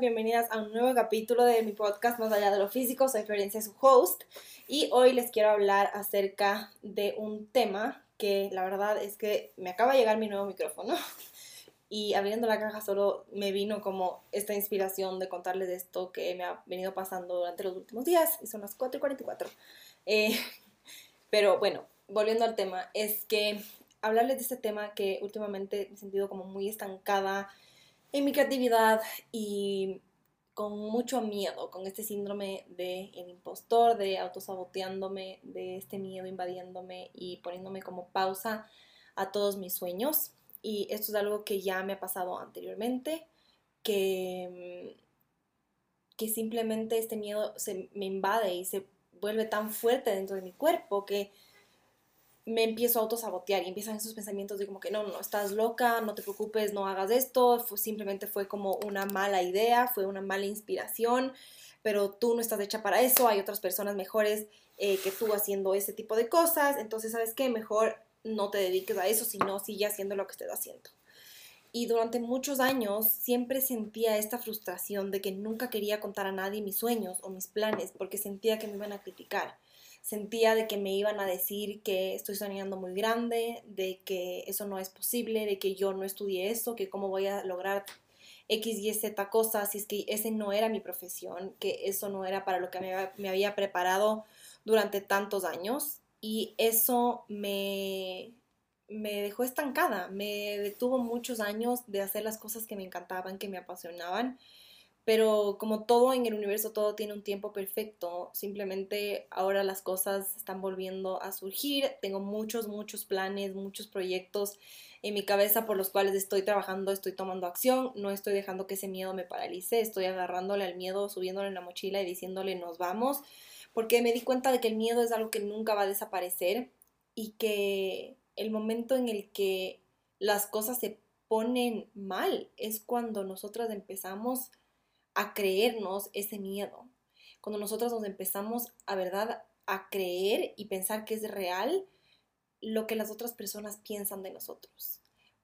bienvenidas, a un nuevo capítulo de mi podcast Más allá de lo físico. Soy Florencia, su host, y hoy les quiero hablar acerca de un tema que la verdad es que me acaba de llegar mi nuevo micrófono y abriendo la caja solo me vino como esta inspiración de contarles esto que me ha venido pasando durante los últimos días y son las 4 y 44. Eh, pero bueno, volviendo al tema, es que hablarles de este tema que últimamente me he sentido como muy estancada en mi creatividad y con mucho miedo, con este síndrome de el impostor, de autosaboteándome, de este miedo invadiéndome y poniéndome como pausa a todos mis sueños. Y esto es algo que ya me ha pasado anteriormente, que, que simplemente este miedo se me invade y se vuelve tan fuerte dentro de mi cuerpo que me empiezo a autosabotear y empiezan esos pensamientos de como que no, no, estás loca, no te preocupes, no hagas esto, simplemente fue como una mala idea, fue una mala inspiración, pero tú no estás hecha para eso, hay otras personas mejores eh, que tú haciendo ese tipo de cosas, entonces sabes qué, mejor no te dediques a eso, sino sigue haciendo lo que estés haciendo. Y durante muchos años siempre sentía esta frustración de que nunca quería contar a nadie mis sueños o mis planes porque sentía que me iban a criticar sentía de que me iban a decir que estoy soñando muy grande, de que eso no es posible, de que yo no estudié eso, que cómo voy a lograr X, Y, Z cosas, si es que ese no era mi profesión, que eso no era para lo que me, había preparado durante tantos años. Y eso me, me dejó estancada, me detuvo muchos años de hacer las cosas que me encantaban, que me apasionaban pero como todo en el universo, todo tiene un tiempo perfecto. Simplemente ahora las cosas están volviendo a surgir. Tengo muchos, muchos planes, muchos proyectos en mi cabeza por los cuales estoy trabajando, estoy tomando acción. No estoy dejando que ese miedo me paralice. Estoy agarrándole al miedo, subiéndole en la mochila y diciéndole nos vamos. Porque me di cuenta de que el miedo es algo que nunca va a desaparecer y que el momento en el que las cosas se ponen mal es cuando nosotras empezamos a creernos ese miedo. Cuando nosotros nos empezamos a verdad a creer y pensar que es real lo que las otras personas piensan de nosotros.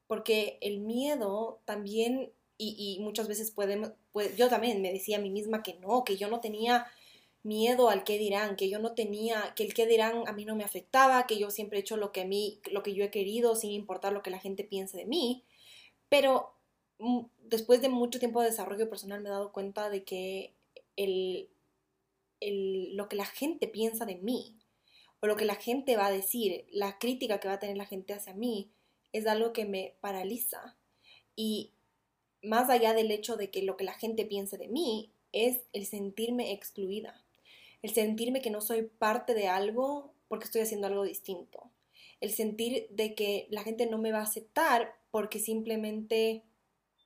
Porque el miedo también, y, muchas veces podemos, yo también me decía a mí misma que no, que yo no tenía miedo al qué dirán, que yo no tenía, que el qué dirán a mí no me afectaba, que yo siempre he hecho lo que a mí, lo que yo he querido sin importar lo que la gente piense de mí. Pero después de mucho tiempo de desarrollo personal me he dado cuenta de que el, lo que la gente piensa de mí o lo que la gente va a decir, la crítica que va a tener la gente hacia mí, es algo que me paraliza. Y más allá del hecho de que lo que la gente piense de mí, es el sentirme excluida, el sentirme que no soy parte de algo porque estoy haciendo algo distinto, el sentir de que la gente no me va a aceptar porque simplemente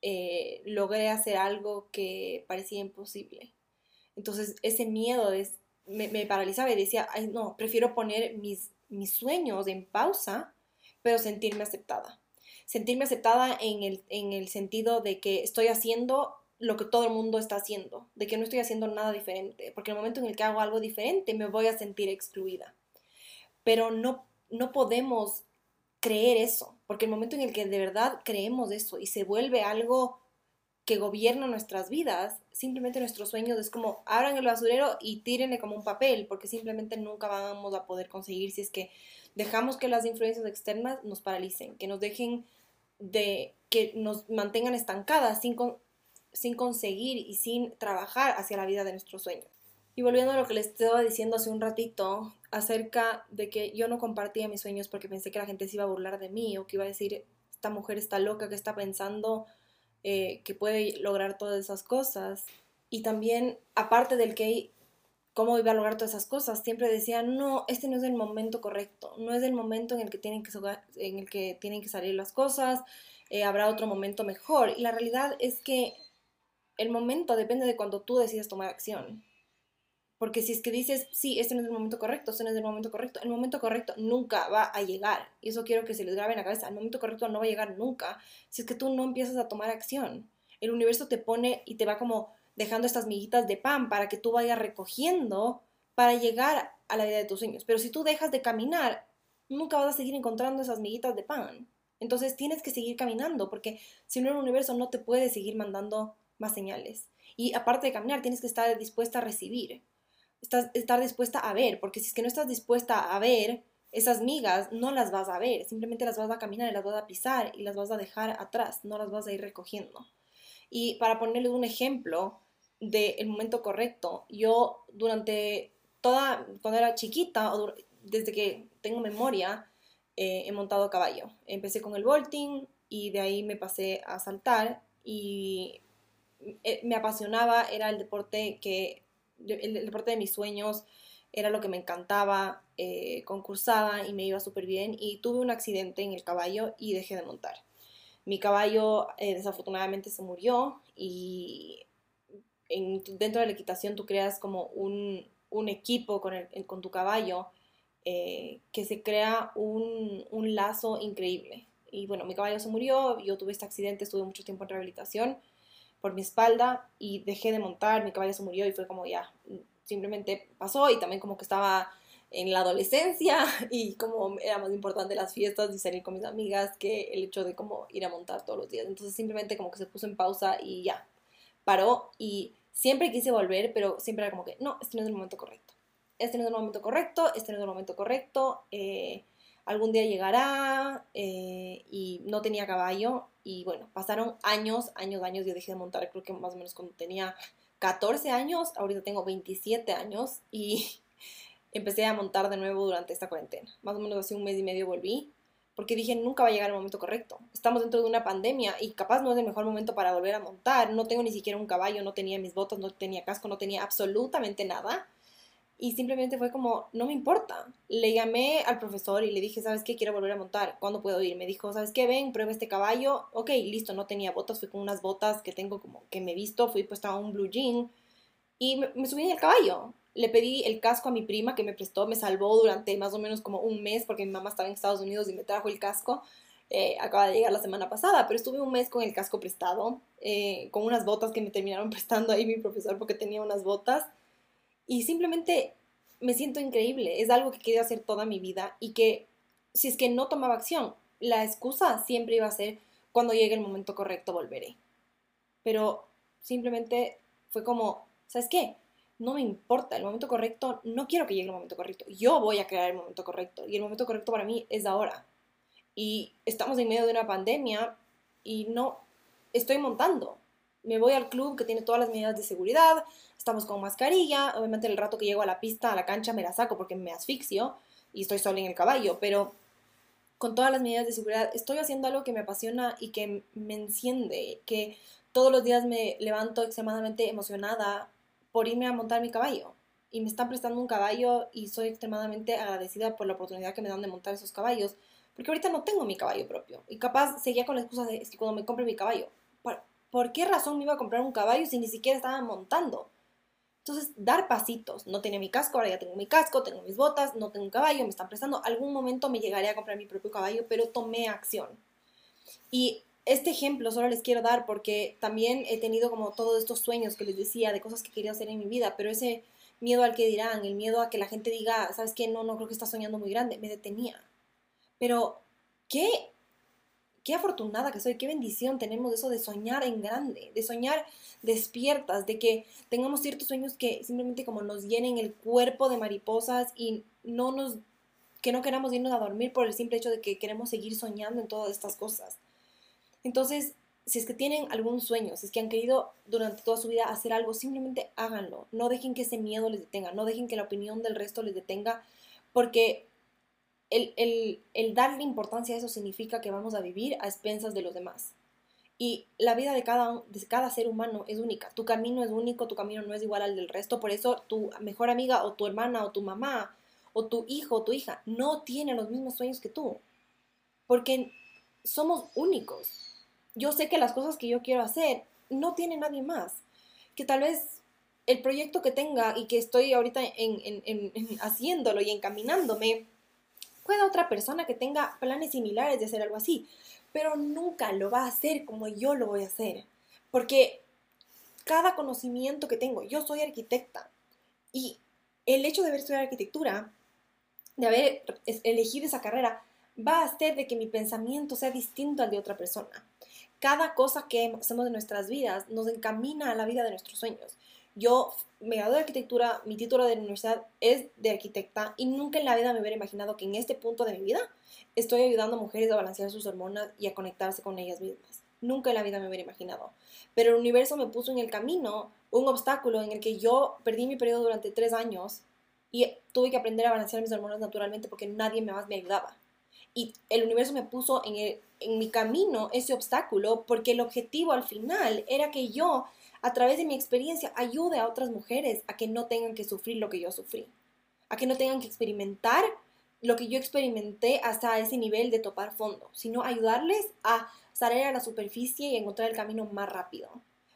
eh, logré hacer algo que parecía imposible. Entonces ese miedo es, me, paralizaba y decía, ay no, prefiero poner mis, mis sueños en pausa, pero sentirme aceptada. Sentirme aceptada en el, en el sentido de que estoy haciendo lo que todo el mundo está haciendo, de que no estoy haciendo nada diferente, porque el momento en el que hago algo diferente me voy a sentir excluida. Pero no, no podemos creer eso, porque el momento en el que de verdad creemos eso y se vuelve algo que gobierna nuestras vidas, simplemente nuestros sueños es como abran el basurero y tírenle como un papel, porque simplemente nunca vamos a poder conseguir si es que dejamos que las influencias externas nos paralicen, que nos dejen de que nos mantengan estancadas sin, sin conseguir y sin trabajar hacia la vida de nuestros sueños. Y volviendo a lo que les estaba diciendo hace un ratito acerca de que yo no compartía mis sueños porque pensé que la gente se iba a burlar de mí o que iba a decir, esta mujer está loca, que está pensando eh, que puede lograr todas esas cosas. Y también, aparte del que cómo iba a lograr todas esas cosas, siempre decía, no, este no es el momento correcto, no es el momento en el que tienen que, en el que, tienen que salir las cosas, eh, habrá otro momento mejor. Y la realidad es que el momento depende de cuando tú decides tomar acción. Porque si es que dices, sí, este no es el momento correcto, este no es el momento correcto, el momento correcto nunca va a llegar. Y eso quiero que se les grabe en la cabeza. El momento correcto no va a llegar nunca si es que tú no empiezas a tomar acción. El universo te pone y te va como dejando estas miguitas de pan para que tú vayas recogiendo para llegar a la vida de tus sueños. Pero si tú dejas de caminar, nunca vas a seguir encontrando esas miguitas de pan. Entonces tienes que seguir caminando porque si no el universo no te puede seguir mandando más señales. Y aparte de caminar, tienes que estar dispuesta a recibir, estás, estar dispuesta a ver, porque si es que no estás dispuesta a ver, esas migas no las vas a ver, simplemente las vas a caminar y las vas a pisar y las vas a dejar atrás, no las vas a ir recogiendo. Y para ponerle un ejemplo del momento correcto, yo durante toda, cuando era chiquita, o desde que tengo memoria, eh, he montado a caballo. Empecé con el vaulting y de ahí me pasé a saltar y me apasionaba, era el deporte que, el deporte de mis sueños, era lo que me encantaba, eh, concursaba y me iba súper bien y tuve un accidente en el caballo y dejé de montar. Mi caballo eh, desafortunadamente se murió y dentro de la equitación tú creas como un, equipo con, con, tu caballo eh, que se crea un, un, lazo increíble. Y bueno, mi caballo se murió, yo tuve este accidente, estuve mucho tiempo en rehabilitación por mi espalda y dejé de montar, mi caballo se murió y fue como ya, simplemente pasó y también como que estaba en la adolescencia y como era más importante las fiestas y salir con mis amigas que el hecho de como ir a montar todos los días. Entonces simplemente como que se puso en pausa y ya, paró y siempre quise volver, pero siempre era como que, no, este no es el momento correcto. Este no es el momento correcto, este no es el momento correcto. Eh, algún día llegará eh, y no tenía caballo y bueno, pasaron años, años, años, yo dejé de montar creo que más o menos cuando tenía 14 años, ahorita tengo 27 años y empecé a montar de nuevo durante esta cuarentena. Más o menos hace un mes y medio volví porque dije, nunca va a llegar el momento correcto. Estamos dentro de una pandemia y capaz no es el mejor momento para volver a montar. No tengo ni siquiera un caballo, no tenía mis botas, no tenía casco, no tenía absolutamente nada. Y simplemente fue como, no me importa. Le llamé al profesor y le dije, ¿sabes qué? Quiero volver a montar. ¿Cuándo puedo ir? Me dijo, ¿sabes qué? Ven, prueba este caballo. Ok, listo, no tenía botas. Fui con unas botas que tengo como que me he visto. Fui puesta a un blue jean. Y me, subí en el caballo. Le pedí el casco a mi prima que me prestó. Me salvó durante más o menos como un mes porque mi mamá estaba en Estados Unidos y me trajo el casco. Eh, acaba de llegar la semana pasada, pero estuve un mes con el casco prestado, eh, con unas botas que me terminaron prestando ahí mi profesor porque tenía unas botas y simplemente me siento increíble. Es algo que quería hacer toda mi vida y que si es que no tomaba acción, la excusa siempre iba a ser cuando llegue el momento correcto volveré. Pero simplemente fue como, ¿sabes qué? No me importa el momento correcto, no quiero que llegue el momento correcto. Yo voy a crear el momento correcto y el momento correcto para mí es ahora. Y estamos en medio de una pandemia y no estoy montando. Me voy al club que tiene todas las medidas de seguridad, estamos con mascarilla, obviamente el rato que llego a la pista, a la cancha, me la saco porque me asfixio y estoy sola en el caballo, pero con todas las medidas de seguridad estoy haciendo algo que me apasiona y que me enciende, que todos los días me levanto extremadamente emocionada por irme a montar mi caballo. Y me están prestando un caballo y soy extremadamente agradecida por la oportunidad que me dan de montar esos caballos. Porque ahorita no tengo mi caballo propio. Y capaz seguía con la excusa de que cuando me compre mi caballo. ¿Por qué razón me iba a comprar un caballo si ni siquiera estaba montando? Entonces, dar pasitos. No tenía mi casco, ahora ya tengo mi casco, tengo mis botas, no tengo un caballo, me están prestando. Algún momento me llegaré a comprar mi propio caballo, pero tomé acción. Y este ejemplo solo les quiero dar porque también he tenido como todos estos sueños que les decía de cosas que quería hacer en mi vida, pero ese miedo al que dirán, el miedo a que la gente diga, ¿sabes qué? No, no creo que estás soñando muy grande, me detenía. Pero, ¿qué qué afortunada que soy, qué bendición tenemos eso de soñar en grande, de soñar despiertas, de que tengamos ciertos sueños que simplemente como nos llenen el cuerpo de mariposas y no nos, que no queramos irnos a dormir por el simple hecho de que queremos seguir soñando en todas estas cosas. Entonces, si es que tienen algún sueño, si es que han querido durante toda su vida hacer algo, simplemente háganlo. No dejen que ese miedo les detenga, no dejen que la opinión del resto les detenga, porque el, el, darle importancia a eso significa que vamos a vivir a expensas de los demás. Y la vida de cada, de cada ser humano es única. Tu camino es único, tu camino no es igual al del resto. Por eso tu mejor amiga o tu hermana o tu mamá o tu hijo o tu hija no tiene los mismos sueños que tú. Porque somos únicos. Yo sé que las cosas que yo quiero hacer no tiene nadie más. Que tal vez el proyecto que tenga y que estoy ahorita en, haciéndolo y encaminándome pueda otra persona que tenga planes similares de hacer algo así, pero nunca lo va a hacer como yo lo voy a hacer, porque cada conocimiento que tengo, yo soy arquitecta y el hecho de haber estudiado arquitectura, de haber elegido esa carrera, va a hacer de que mi pensamiento sea distinto al de otra persona. cada cosa que hacemos en nuestras vidas nos encamina a la vida de nuestros sueños. Yo me gradué de arquitectura, mi título de universidad es de arquitecta y nunca en la vida me hubiera imaginado que en este punto de mi vida estoy ayudando a mujeres a balancear sus hormonas y a conectarse con ellas mismas. Nunca en la vida me hubiera imaginado. Pero el universo me puso en el camino un obstáculo en el que yo perdí mi periodo durante tres años y tuve que aprender a balancear mis hormonas naturalmente porque nadie más me ayudaba. Y el universo me puso en mi camino ese obstáculo porque el objetivo al final era que yo a través de mi experiencia, ayude a otras mujeres a que no tengan que sufrir lo que yo sufrí, a que no tengan que experimentar lo que yo experimenté hasta ese nivel de topar fondo, sino ayudarles a salir a la superficie y encontrar el camino más rápido.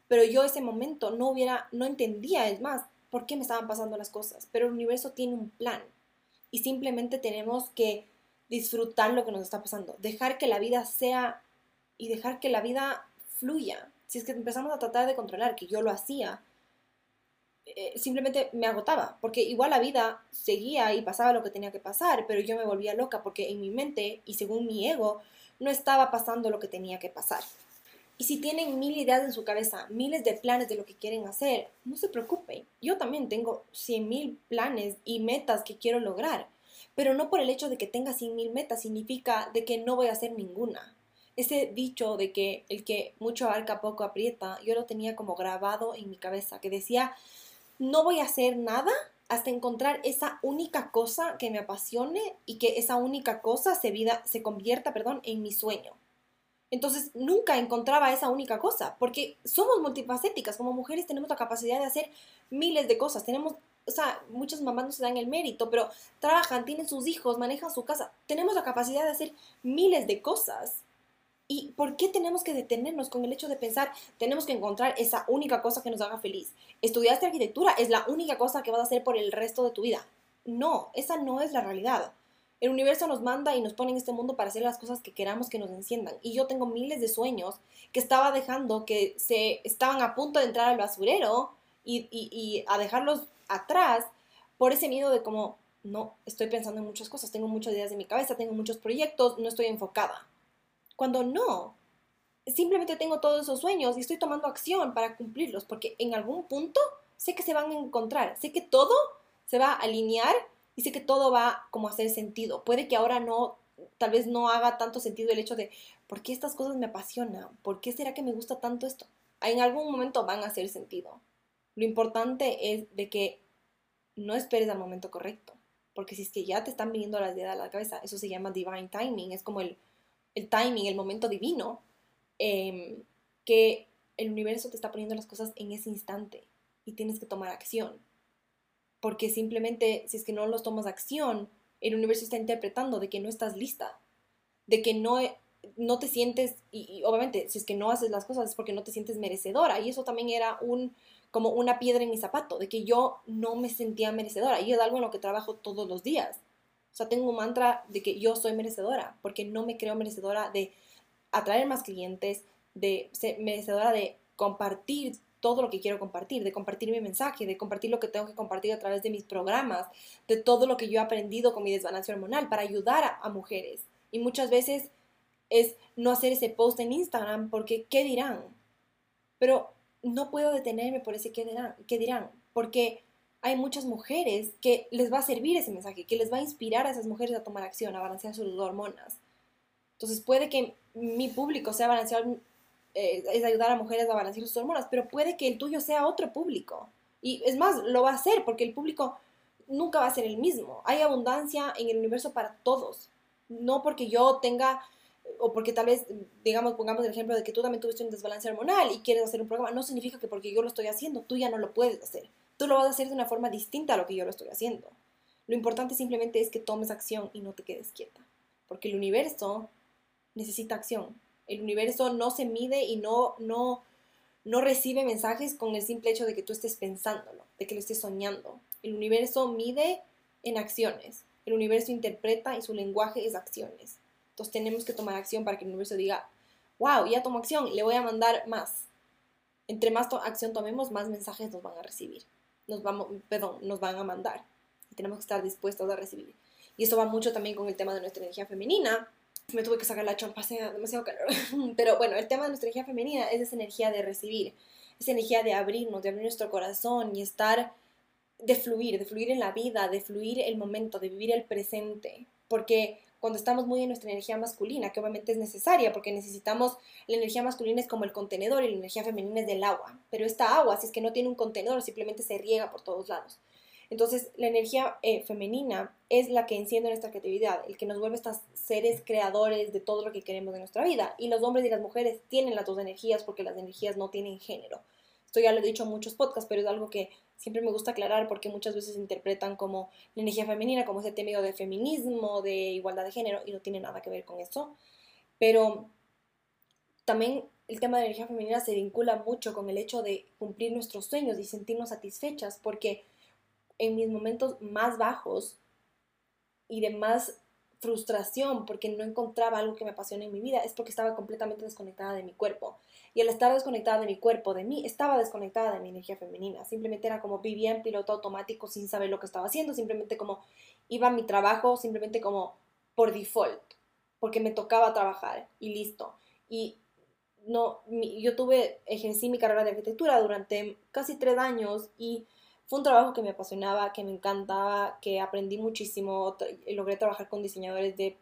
Pero yo ese momento no hubiera, no entendía, es más, por qué me estaban pasando las cosas. Pero el universo tiene un plan y simplemente tenemos que disfrutar lo que nos está pasando, dejar que la vida sea y dejar que la vida fluya, si es que empezamos a tratar de controlar, que yo lo hacía, eh, simplemente me agotaba, porque igual la vida seguía y pasaba lo que tenía que pasar, pero yo me volvía loca porque en mi mente y según mi ego no estaba pasando lo que tenía que pasar. Y si tienen mil ideas en su cabeza, miles de planes de lo que quieren hacer, no se preocupen. Yo también tengo cien mil planes y metas que quiero lograr, pero no por el hecho de que tenga cien mil metas significa de que no voy a hacer ninguna ese dicho de que el que mucho abarca poco aprieta, yo lo tenía como grabado en mi cabeza, que decía, no voy a hacer nada hasta encontrar esa única cosa que me apasione y que esa única cosa se, vida, se convierta perdón, en mi sueño. Entonces nunca encontraba esa única cosa, porque somos multifacéticas, como mujeres tenemos la capacidad de hacer miles de cosas, tenemos, o sea, muchas mamás no se dan el mérito, pero trabajan, tienen sus hijos, manejan su casa, tenemos la capacidad de hacer miles de cosas. ¿Y por qué tenemos que detenernos con el hecho de pensar, tenemos que encontrar esa única cosa que nos haga feliz? Estudiaste arquitectura, es la única cosa que vas a hacer por el resto de tu vida. No, esa no es la realidad. El universo nos manda y nos pone en este mundo para hacer las cosas que queramos que nos enciendan. Y yo tengo miles de sueños que estaba dejando que se estaban a punto de entrar al basurero y, a dejarlos atrás por ese miedo de como, no, estoy pensando en muchas cosas, tengo muchas ideas en mi cabeza, tengo muchos proyectos, no estoy enfocada. Cuando no, simplemente tengo todos esos sueños y estoy tomando acción para cumplirlos, porque en algún punto sé que se van a encontrar, sé que todo se va a alinear y sé que todo va como a hacer sentido. Puede que ahora no, tal vez no haga tanto sentido el hecho de, ¿por qué estas cosas me apasionan? ¿Por qué será que me gusta tanto esto? En algún momento van a hacer sentido. Lo importante es de que no esperes al momento correcto, porque si es que ya te están viniendo las ideas a la cabeza, eso se llama divine timing, es como el el timing, el momento divino, em, que el universo te está poniendo las cosas en ese instante y tienes que tomar acción. Porque simplemente si es que no los tomas acción, el universo está interpretando de que no estás lista, de que no, no te sientes, y, obviamente si es que no haces las cosas es porque no te sientes merecedora. Y eso también era un, como una piedra en mi zapato, de que yo no me sentía merecedora. Y es algo en lo que trabajo todos los días o sea, tengo un mantra de que yo soy merecedora, porque no me creo merecedora de atraer más clientes, de ser merecedora de compartir todo lo que quiero compartir, de compartir mi mensaje, de compartir lo que tengo que compartir a través de mis programas, de todo lo que yo he aprendido con mi desbalance hormonal para ayudar a, a mujeres. Y muchas veces es no hacer ese post en Instagram porque ¿qué dirán? Pero no puedo detenerme por ese qué dirán, qué dirán porque hay muchas mujeres que les va a servir ese mensaje, que les va a inspirar a esas mujeres a tomar acción, a balancear sus hormonas. Entonces puede que mi público sea balancear, eh, es ayudar a mujeres a balancear sus hormonas, pero puede que el tuyo sea otro público. Y es más, lo va a hacer porque el público nunca va a ser el mismo. Hay abundancia en el universo para todos. No porque yo tenga, o porque tal vez, digamos, pongamos el ejemplo de que tú también tuviste un desbalance hormonal y quieres hacer un programa, no significa que porque yo lo estoy haciendo, tú ya no lo puedes hacer tú lo vas a hacer de una forma distinta a lo que yo lo estoy haciendo. Lo importante simplemente es que tomes acción y no te quedes quieta, porque el universo necesita acción. El universo no se mide y no, no, no recibe mensajes con el simple hecho de que tú estés pensándolo, de que lo estés soñando. El universo mide en acciones. El universo interpreta y su lenguaje es acciones. Entonces tenemos que tomar acción para que el universo diga, wow, ya tomo acción, le voy a mandar más. Entre más acción tomemos, más mensajes nos van a recibir nos, vamos, perdón, nos van a mandar. Tenemos que estar dispuestos a recibir. Y eso va mucho también con el tema de nuestra energía femenina, Me tuve que sacar la chompa, demasiado calor. Pero bueno, el tema de nuestra energía femenina es esa energía de recibir, esa energía de abrirnos, de abrir nuestro corazón y estar, de fluir, de fluir en la vida, de fluir el momento, de vivir el presente. Porque cuando estamos muy en nuestra energía masculina, que obviamente es necesaria porque necesitamos, la energía masculina es como el contenedor y la energía femenina es del agua, pero esta agua, si es que no tiene un contenedor, simplemente se riega por todos lados. Entonces, la energía eh, femenina es la que enciende nuestra creatividad, el que nos vuelve estos seres creadores de todo lo que queremos de nuestra vida. Y los hombres y las mujeres tienen las dos energías porque las energías no tienen género. Esto ya lo he dicho en muchos podcasts, pero es algo que siempre me gusta aclarar porque muchas veces interpretan como la energía femenina, como ese temido de feminismo, de igualdad de género, y no tiene nada que ver con eso. Pero también el tema de la energía femenina se vincula mucho con el hecho de cumplir nuestros sueños y sentirnos satisfechas, porque en mis momentos más bajos y de más frustración porque no encontraba algo que me apasione en mi vida, es porque estaba completamente desconectada de mi cuerpo. Y al estar desconectada de mi cuerpo, de mí, estaba desconectada de mi energía femenina. Simplemente era como vivía en piloto automático sin saber lo que estaba haciendo, simplemente como iba a mi trabajo, simplemente como por default, porque me tocaba trabajar y listo. Y no, yo tuve, ejercí mi carrera de arquitectura durante casi tres años y fue un trabajo que me apasionaba, que me encantaba, que aprendí muchísimo, logré trabajar con diseñadores de,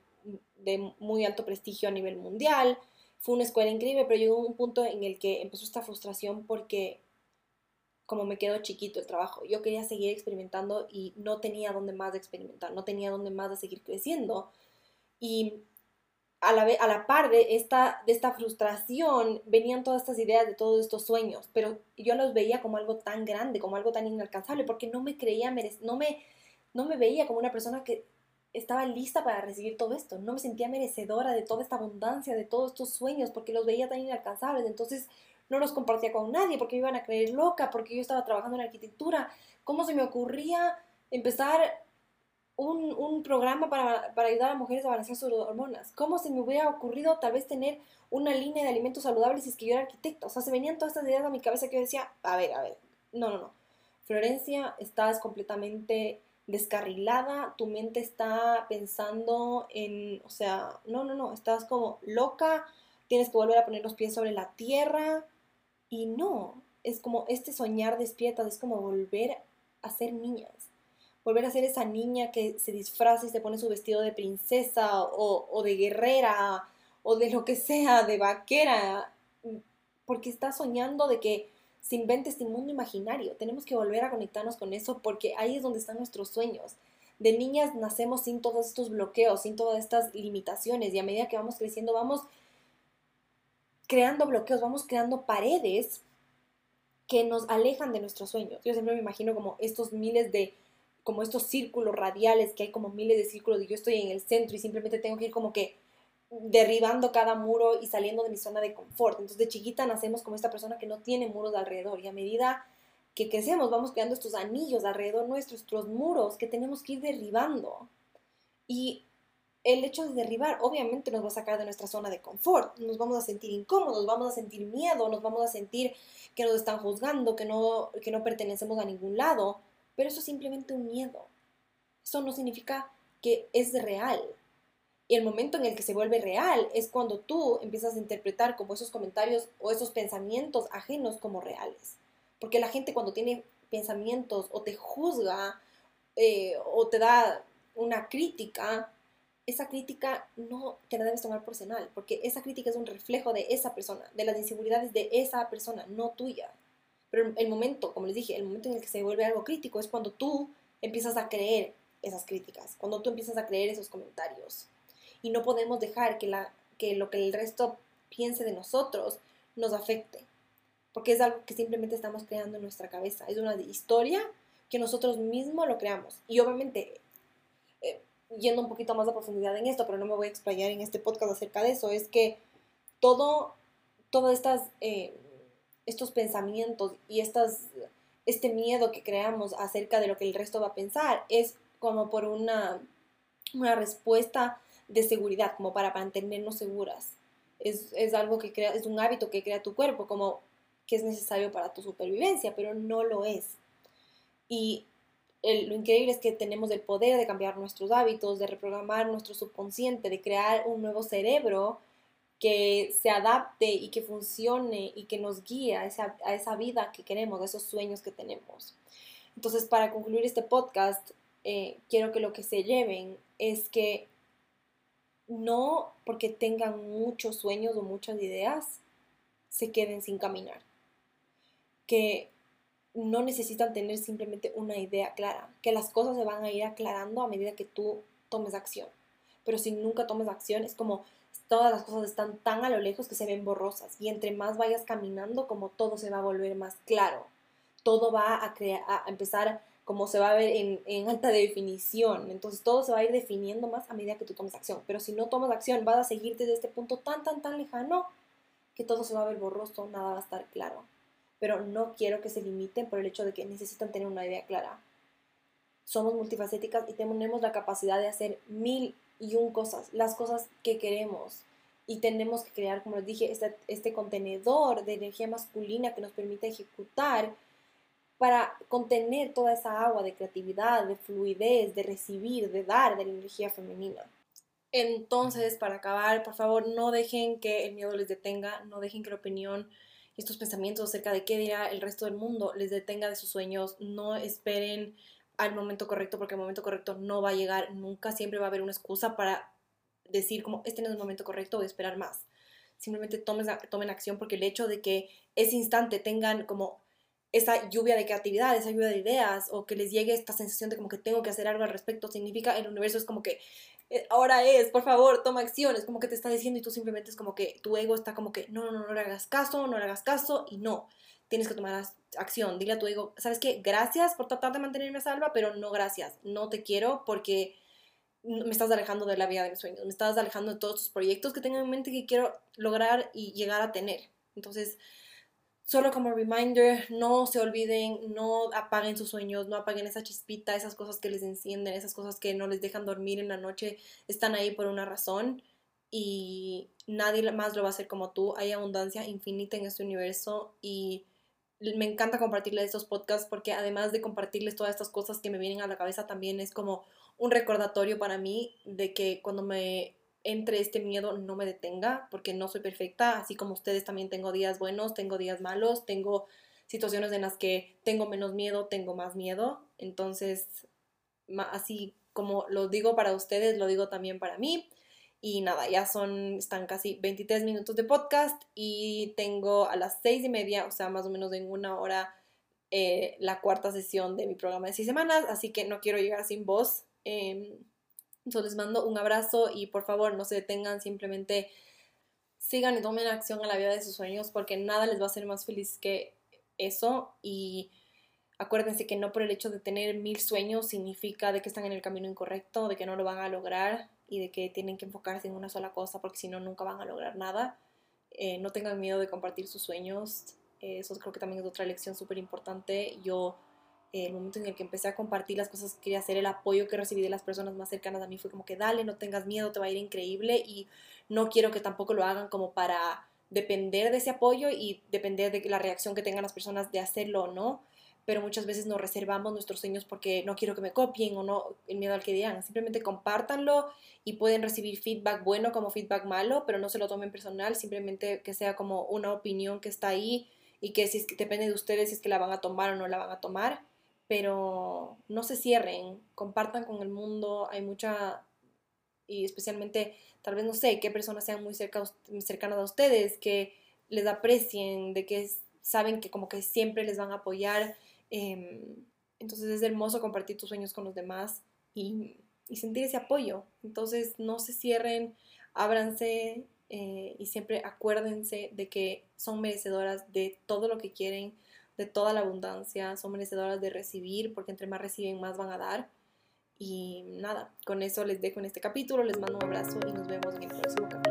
de muy alto prestigio a nivel mundial, fue una escuela increíble, pero llegó un punto en el que empezó esta frustración porque como me quedó chiquito el trabajo, yo quería seguir experimentando y no tenía dónde más de experimentar, no tenía dónde más de seguir creciendo. Y a la, a la par de esta, de esta frustración venían todas estas ideas de todos estos sueños, pero yo los veía como algo tan grande, como algo tan inalcanzable, porque no me creía, no me, no me veía como una persona que estaba lista para recibir todo esto, no me sentía merecedora de toda esta abundancia, de todos estos sueños, porque los veía tan inalcanzables, entonces no los compartía con nadie, porque me iban a creer loca, porque yo estaba trabajando en arquitectura, ¿cómo se me ocurría empezar un, un programa para, para, ayudar a mujeres a balancear sus hormonas. ¿Cómo se me hubiera ocurrido tal vez tener una línea de alimentos saludables si es que yo era arquitecta? O sea, se venían todas estas ideas a mi cabeza que yo decía, a ver, a ver, no, no, no. Florencia, estás completamente descarrilada, tu mente está pensando en, o sea, no, no, no, estás como loca, tienes que volver a poner los pies sobre la tierra y no, es como este soñar despiertas, es como volver a ser niñas volver a ser esa niña que se disfraza y se pone su vestido de princesa o, de guerrera o de lo que sea, de vaquera, porque está soñando de que se invente este mundo imaginario. Tenemos que volver a conectarnos con eso porque ahí es donde están nuestros sueños. De niñas nacemos sin todos estos bloqueos, sin todas estas limitaciones y a medida que vamos creciendo vamos creando bloqueos, vamos creando paredes que nos alejan de nuestros sueños. Yo siempre me imagino como estos miles de como estos círculos radiales, que hay como miles de círculos y yo estoy en el centro y simplemente tengo que ir como que derribando cada muro y saliendo de mi zona de confort. Entonces de chiquita nacemos como esta persona que no tiene muros alrededor y a medida que crecemos vamos creando estos anillos alrededor nuestros, estos muros que tenemos que ir derribando. Y el hecho de derribar obviamente nos va a sacar de nuestra zona de confort, nos vamos a sentir incómodos, vamos a sentir miedo, nos vamos a sentir que nos están juzgando, que no, que no pertenecemos a ningún lado, pero eso es simplemente un miedo. Eso no significa que es real. Y el momento en el que se vuelve real es cuando tú empiezas a interpretar como esos comentarios o esos pensamientos ajenos como reales. Porque la gente cuando tiene pensamientos o te juzga eh, o te da una crítica, esa crítica no te la debes tomar personal, porque esa crítica es un reflejo de esa persona, de las inseguridades de esa persona, no tuya. Pero el momento, como les dije, el momento en el que se vuelve algo crítico es cuando tú empiezas a creer esas críticas, cuando tú empiezas a creer esos comentarios. Y no podemos dejar que, la, que lo que el resto piense de nosotros nos afecte, porque es algo que simplemente estamos creando en nuestra cabeza. Es una historia que nosotros mismos lo creamos. Y obviamente, eh, yendo un poquito más a profundidad en esto, pero no me voy a explayar en este podcast acerca de eso, es que todo, todas estas... Eh, estos pensamientos y estas, este miedo que creamos acerca de lo que el resto va a pensar es como por una, una respuesta de seguridad, como para mantenernos seguras. Es, es, algo que crea, es un hábito que crea tu cuerpo, como que es necesario para tu supervivencia, pero no lo es. Y lo increíble es que tenemos el poder de cambiar nuestros hábitos, de reprogramar nuestro subconsciente, de crear un nuevo cerebro que se adapte y que funcione y que nos guíe a esa, a esa vida que queremos, a esos sueños que tenemos. Entonces, para concluir este podcast, eh, quiero que lo que se lleven es que no porque tengan muchos sueños o muchas ideas, se queden sin caminar. Que no necesitan tener simplemente una idea clara, que las cosas se van a ir aclarando a medida que tú tomes acción. Pero si nunca tomes acción, es como todas las cosas están tan a lo lejos que se ven borrosas. Y entre más vayas caminando, como todo se va a volver más claro. Todo va a, a empezar como se va a ver en, en, alta definición. Entonces todo se va a ir definiendo más a medida que tú tomes acción. Pero si no tomas acción, vas a seguir desde este punto tan, tan, tan lejano que todo se va a ver borroso, nada va a estar claro pero no quiero que se limiten por el hecho de que necesitan tener una idea clara. Somos multifacéticas y tenemos la capacidad de hacer mil y un cosas, las cosas que queremos. Y tenemos que crear, como les dije, este, este contenedor de energía masculina que nos permite ejecutar para contener toda esa agua de creatividad, de fluidez, de recibir, de dar de la energía femenina. Entonces, para acabar, por favor, no dejen que el miedo les detenga, no dejen que la opinión estos pensamientos acerca de qué dirá el resto del mundo les detenga de sus sueños, no esperen al momento correcto porque el momento correcto no va a llegar nunca, siempre va a haber una excusa para decir como este no es el momento correcto o esperar más. Simplemente tomen, tomen acción porque el hecho de que ese instante tengan como esa lluvia de creatividad, esa lluvia de ideas o que les llegue esta sensación de como que tengo que hacer algo al respecto, significa el universo es como que eh, ahora es, por favor, toma acción, es como que te está diciendo y tú simplemente es como que tu ego está como que no, no, no, no le hagas caso, no le hagas caso y no, tienes que tomar acción, dile a tu ego, ¿sabes qué? Gracias por tratar de mantenerme salva, pero no gracias, no te quiero porque me estás alejando de la vida de mis sueños, me estás alejando de todos tus proyectos que tengo en mente que quiero lograr y llegar a tener. Entonces, solo como reminder, no se olviden, no apaguen sus sueños, no apaguen esa chispita, esas cosas que les encienden, esas cosas que no les dejan dormir en la noche, están ahí por una razón y nadie más lo va a hacer como tú. Hay abundancia infinita en este universo y me encanta compartirles estos podcasts porque además de compartirles todas estas cosas que me vienen a la cabeza, también es como un recordatorio para mí de que cuando me entre este miedo no me detenga, porque no soy perfecta, así como ustedes también tengo días buenos, tengo días malos, tengo situaciones en las que tengo menos miedo, tengo más miedo, entonces así como lo digo para ustedes, lo digo también para mí. Y nada, ya son, están casi 23 minutos de podcast y tengo a las 6 y media, o sea, más o menos en una hora, eh, la cuarta sesión de mi programa de 6 semanas, así que no quiero llegar sin voz. Em, entonces les mando un abrazo y por favor no se detengan, simplemente sigan y tomen acción a la vida de sus sueños porque nada les va a hacer más feliz que eso y acuérdense que no por el hecho de tener mil sueños significa de que están en el camino incorrecto, de que no lo van a lograr y de que tienen que enfocarse en una sola cosa porque si no nunca van a lograr nada. Eh, no tengan miedo de compartir sus sueños, eso creo que también es otra lección súper importante. Yo el momento en el que empecé a compartir las cosas que quería hacer, el apoyo que recibí de las personas más cercanas a mí fue como que dale, no tengas miedo, te va a ir increíble y no quiero que tampoco lo hagan como para depender de ese apoyo y depender de la reacción que tengan las personas de hacerlo o no, pero muchas veces nos reservamos nuestros sueños porque no quiero que me copien o no, el miedo al que digan, simplemente compártanlo y pueden recibir feedback bueno como feedback malo, pero no se lo tomen personal, simplemente que sea como una opinión que está ahí y que si es que depende de ustedes si es que la van a tomar o no la van a tomar pero no se cierren, compartan con el mundo, hay mucha, y especialmente, tal vez no sé, qué personas sean muy cerca, cercanas a ustedes, que les aprecien, de que saben que como que siempre les van a apoyar. Em, entonces es hermoso compartir tus sueños con los demás y, sentir ese apoyo. Entonces no se cierren, ábranse eh, y siempre acuérdense de que son merecedoras de todo lo que quieren, de toda la abundancia, son merecedoras de recibir, porque entre más reciben, más van a dar. Y nada, con eso les dejo en este capítulo, les mando un abrazo y nos vemos en el